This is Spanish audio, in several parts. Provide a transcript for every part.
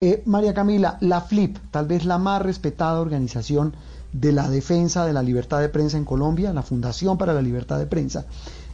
Eh, María Camila, la FLIP, tal vez la más respetada organización de la defensa de la libertad de prensa en Colombia, la Fundación para la Libertad de Prensa,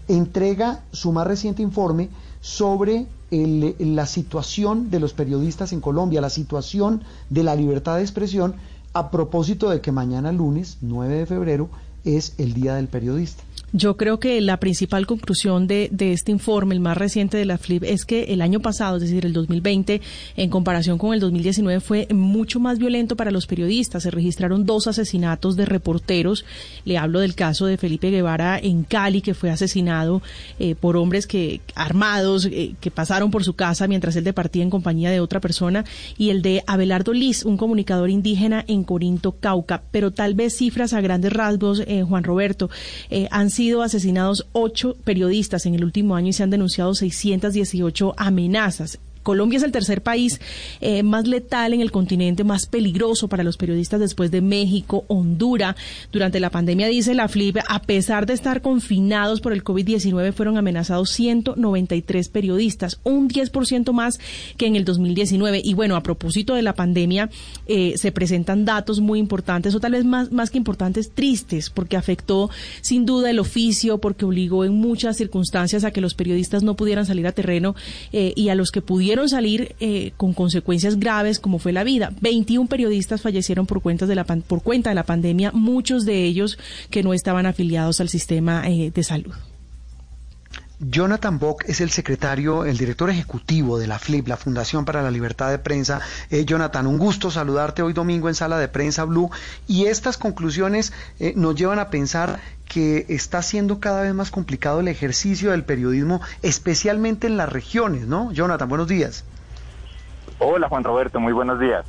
entrega su más reciente informe sobre la situación de los periodistas en Colombia, la situación de la libertad de expresión, a propósito de que mañana lunes, 9 de febrero, es el Día del Periodista. Yo creo que la principal conclusión de, este informe, el más reciente de la FLIP, es que el año pasado, es decir, el 2020, en comparación con el 2019, fue mucho más violento para los periodistas. Se registraron dos asesinatos de reporteros. Le hablo del caso de Felipe Guevara en Cali, que fue asesinado eh, por hombres que armados eh, que pasaron por su casa mientras él departía en compañía de otra persona, y el de Abelardo Liz, un comunicador indígena en Corinto, Cauca. Pero tal vez cifras a grandes rasgos, eh, Juan Roberto, han sido sido asesinados ocho periodistas en el último año y se han denunciado 618 amenazas. Colombia es el tercer país eh, más letal en el continente, más peligroso para los periodistas después de México, Honduras. Durante la pandemia, dice la FLIP, a pesar de estar confinados por el COVID-19, fueron amenazados 193 periodistas, un 10% más que en el 2019. Y bueno, a propósito de la pandemia, eh, se presentan datos muy importantes, o tal vez más, más que importantes, tristes, porque afectó sin duda el oficio, porque obligó en muchas circunstancias a que los periodistas no pudieran salir a terreno eh, y a los que salir eh, con consecuencias graves como fue la vida. 21 periodistas fallecieron por, cuentas de la por cuenta de la pandemia, muchos de ellos que no estaban afiliados al sistema eh, de salud. Jonathan Bock es el secretario, el director ejecutivo de la FLIP, la Fundación para la Libertad de Prensa. Eh, Jonathan, un gusto saludarte hoy domingo en Sala de Prensa Blue. Y estas conclusiones nos llevan a pensar que está siendo cada vez más complicado el ejercicio del periodismo, especialmente en las regiones, ¿no? Jonathan, buenos días. Hola Juan Roberto, muy buenos días.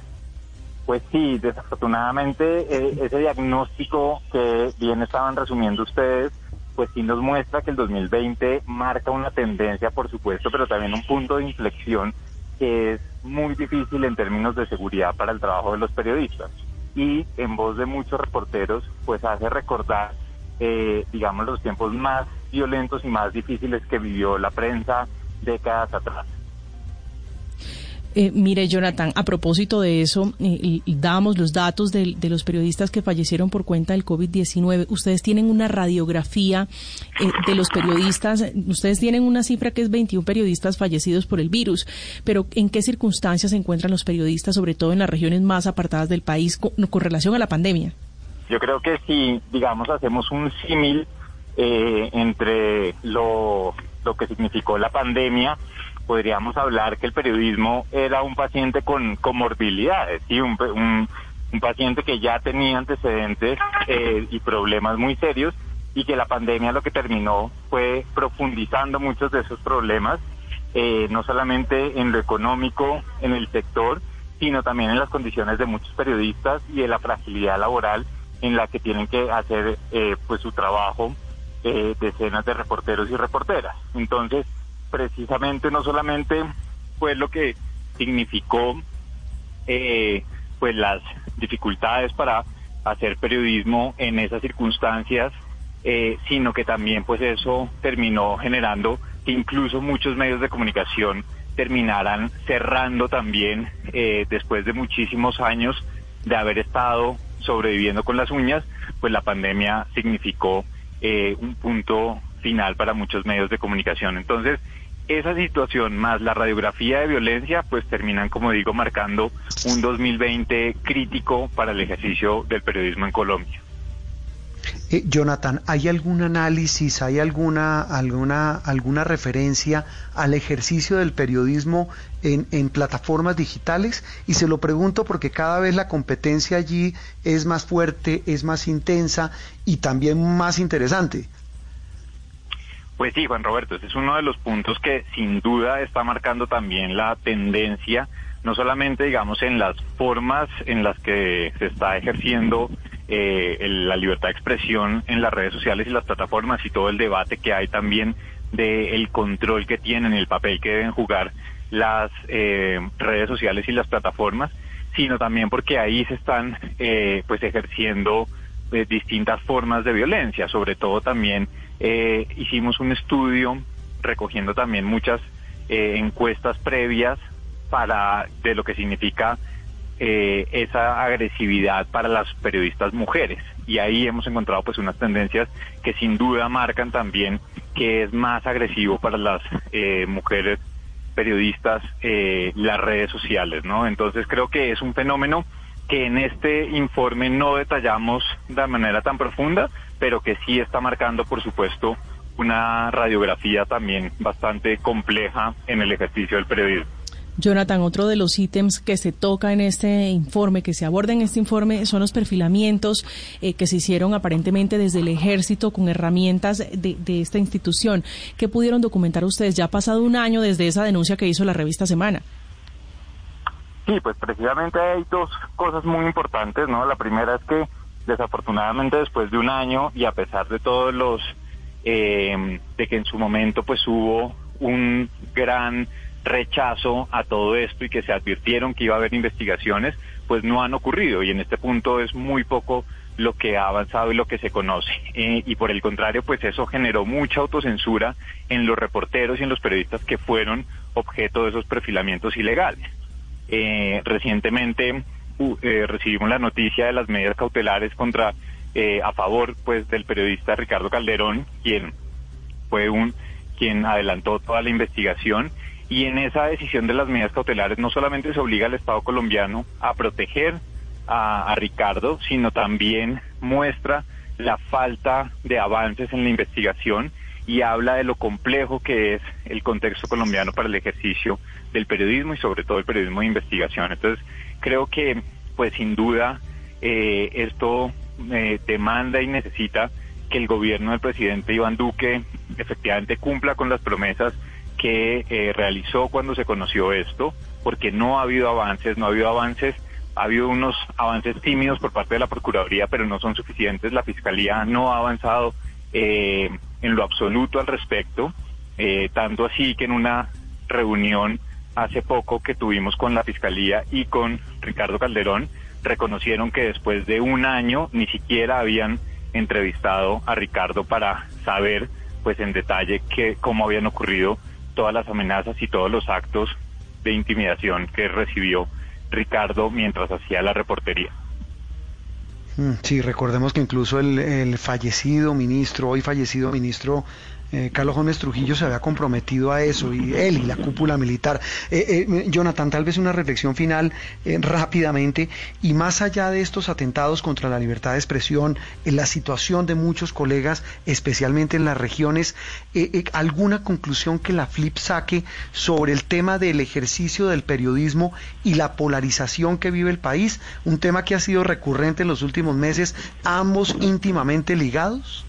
Pues sí, desafortunadamente eh, ese diagnóstico que bien estaban resumiendo ustedes, pues sí nos muestra que el 2020 marca una tendencia, por supuesto, pero también un punto de inflexión que es muy difícil en términos de seguridad para el trabajo de los periodistas. Y en voz de muchos reporteros, pues hace recordar eh, digamos, los tiempos más violentos y más difíciles que vivió la prensa décadas atrás. Eh, mire, Jonathan, a propósito de eso, eh, damos los datos de, los periodistas que fallecieron por cuenta del COVID-19. Ustedes tienen una radiografía eh, de los periodistas. Ustedes tienen una cifra que es 21 periodistas fallecidos por el virus. Pero, ¿en qué circunstancias se encuentran los periodistas, sobre todo en las regiones más apartadas del país, con relación a la pandemia? Yo creo que si, digamos, hacemos un símil eh, entre lo que significó la pandemia, podríamos hablar que el periodismo era un paciente con comorbilidades, ¿sí? un, un, un paciente que ya tenía antecedentes eh, y problemas muy serios y que la pandemia lo que terminó fue profundizando muchos de esos problemas, eh, no solamente en lo económico, en el sector, sino también en las condiciones de muchos periodistas y en la fragilidad laboral en la que tienen que hacer eh, pues su trabajo eh, decenas de reporteros y reporteras. Entonces, precisamente no solamente fue lo que significó eh, pues las dificultades para hacer periodismo en esas circunstancias, eh, sino que también pues eso terminó generando que incluso muchos medios de comunicación terminaran cerrando también después de muchísimos años de haber estado sobreviviendo con las uñas, pues la pandemia significó eh, un punto final para muchos medios de comunicación. Entonces, esa situación más la radiografía de violencia, pues terminan, como digo, marcando un 2020 crítico para el ejercicio del periodismo en Colombia. Eh, Jonathan, ¿hay algún análisis, hay alguna, alguna, alguna referencia al ejercicio del periodismo en, en, plataformas digitales? Y se lo pregunto porque cada vez la competencia allí es más fuerte, es más intensa y también más interesante. Pues sí, Juan Roberto, ese es uno de los puntos que sin duda está marcando también la tendencia, no solamente digamos en las formas en las que se está ejerciendo eh, la libertad de expresión en las redes sociales y las plataformas y todo el debate que hay también del control que tienen, el papel que deben jugar las eh, redes sociales y las plataformas, sino también porque ahí se están eh, pues ejerciendo eh, distintas formas de violencia, sobre todo también eh, hicimos un estudio recogiendo también muchas eh, encuestas previas para de lo que significa eh, esa agresividad para las periodistas mujeres y ahí hemos encontrado pues unas tendencias que sin duda marcan también que es más agresivo para las eh, mujeres periodistas eh, las redes sociales, ¿no? Entonces creo que es un fenómeno que en este informe no detallamos de manera tan profunda, pero que sí está marcando, por supuesto, una radiografía también bastante compleja en el ejercicio del periodismo. Jonathan, otro de los ítems que se toca en este informe, que se aborda en este informe, son los perfilamientos eh, que se hicieron aparentemente desde el ejército con herramientas de, de, esta institución. ¿Qué pudieron documentar ustedes? Ya ha pasado un año desde esa denuncia que hizo la revista Semana. Sí, pues precisamente hay dos cosas muy importantes, ¿no? La primera es que desafortunadamente después de un año y a pesar de todos los, eh, de que en su momento pues hubo un gran rechazo a todo esto y que se advirtieron que iba a haber investigaciones, pues no han ocurrido y en este punto es muy poco lo que ha avanzado y lo que se conoce. Eh, y por el contrario, pues eso generó mucha autocensura en los reporteros y en los periodistas que fueron objeto de esos perfilamientos ilegales. Eh, recientemente eh, recibimos la noticia de las medidas cautelares contra a favor pues del periodista Ricardo Calderón, quien fue un quien adelantó toda la investigación. Y en esa decisión de las medidas cautelares no solamente se obliga al Estado colombiano a proteger a, Ricardo, sino también muestra la falta de avances en la investigación y habla de lo complejo que es el contexto colombiano para el ejercicio del periodismo y sobre todo el periodismo de investigación. Entonces, creo que, pues sin duda, eh, esto eh, demanda y necesita que el gobierno del presidente Iván Duque efectivamente cumpla con las promesas que eh, realizó cuando se conoció esto, porque no ha habido avances, no ha habido avances, ha habido unos avances tímidos por parte de la Procuraduría, pero no son suficientes. La Fiscalía no ha avanzado eh, en lo absoluto al respecto, eh, tanto así que en una reunión hace poco que tuvimos con la Fiscalía y con Ricardo Calderón, reconocieron que después de un año ni siquiera habían entrevistado a Ricardo para saber pues en detalle que, cómo habían ocurrido todas las amenazas y todos los actos de intimidación que recibió Ricardo mientras hacía la reportería. Mm, sí, recordemos que incluso el, el fallecido ministro, hoy fallecido ministro eh, Carlos Gómez Trujillo se había comprometido a eso, y él y la cúpula militar. Eh, eh, Jonathan, tal vez una reflexión final rápidamente, y más allá de estos atentados contra la libertad de expresión, en la situación de muchos colegas, especialmente en las regiones, ¿alguna conclusión que la FLIP saque sobre el tema del ejercicio del periodismo y la polarización que vive el país? Un tema que ha sido recurrente en los últimos meses, ambos íntimamente ligados.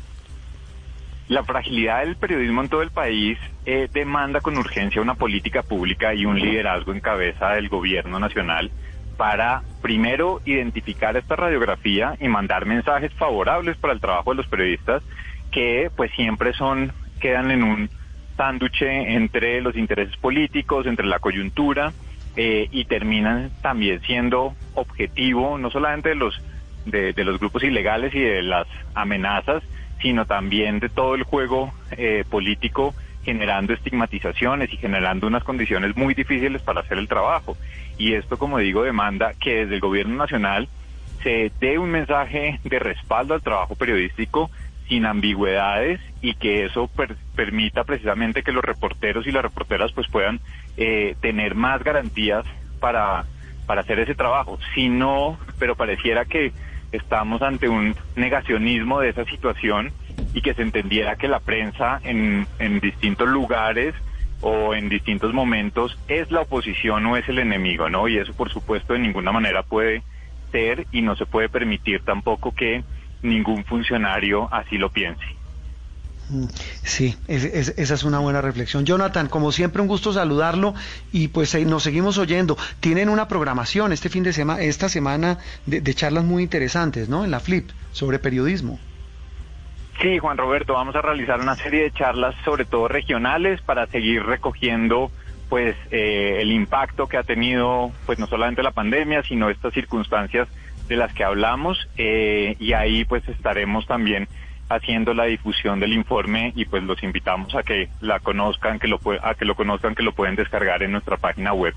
La fragilidad del periodismo en todo el país eh, demanda con urgencia una política pública y un liderazgo en cabeza del gobierno nacional para, primero, identificar esta radiografía y mandar mensajes favorables para el trabajo de los periodistas que pues siempre son, quedan en un sánduche entre los intereses políticos, entre la coyuntura eh, y terminan también siendo objetivo no solamente de los de, de los grupos ilegales y de las amenazas, sino también de todo el juego eh, político generando estigmatizaciones y generando unas condiciones muy difíciles para hacer el trabajo. Y esto, como digo, demanda que desde el gobierno nacional se dé un mensaje de respaldo al trabajo periodístico sin ambigüedades y que eso permita precisamente que los reporteros y las reporteras pues puedan eh, tener más garantías para, para hacer ese trabajo. Si no, pero pareciera que estamos ante un negacionismo de esa situación y que se entendiera que la prensa en, en distintos lugares o en distintos momentos es la oposición o es el enemigo, ¿no? Y eso por supuesto de ninguna manera puede ser y no se puede permitir tampoco que ningún funcionario así lo piense. Sí, esa es una buena reflexión. Jonathan, como siempre, un gusto saludarlo y pues eh, nos seguimos oyendo. Tienen una programación este fin de semana, esta semana de, charlas muy interesantes, ¿no? En la Flip sobre periodismo. Sí, Juan Roberto, vamos a realizar una serie de charlas, sobre todo regionales, para seguir recogiendo pues eh, el impacto que ha tenido pues no solamente la pandemia, sino estas circunstancias de las que hablamos eh, y ahí pues estaremos también haciendo la difusión del informe y pues los invitamos a que la conozcan, que lo a que lo conozcan, que lo pueden descargar en nuestra página web.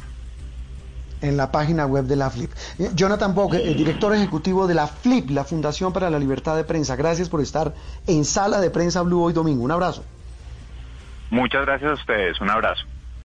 en la página web de la FLIP. Eh, Jonathan Bock, el director ejecutivo de la FLIP, la Fundación para la Libertad de Prensa. Gracias por estar en Sala de Prensa Blue hoy domingo. Un abrazo. Muchas gracias a ustedes. Un abrazo.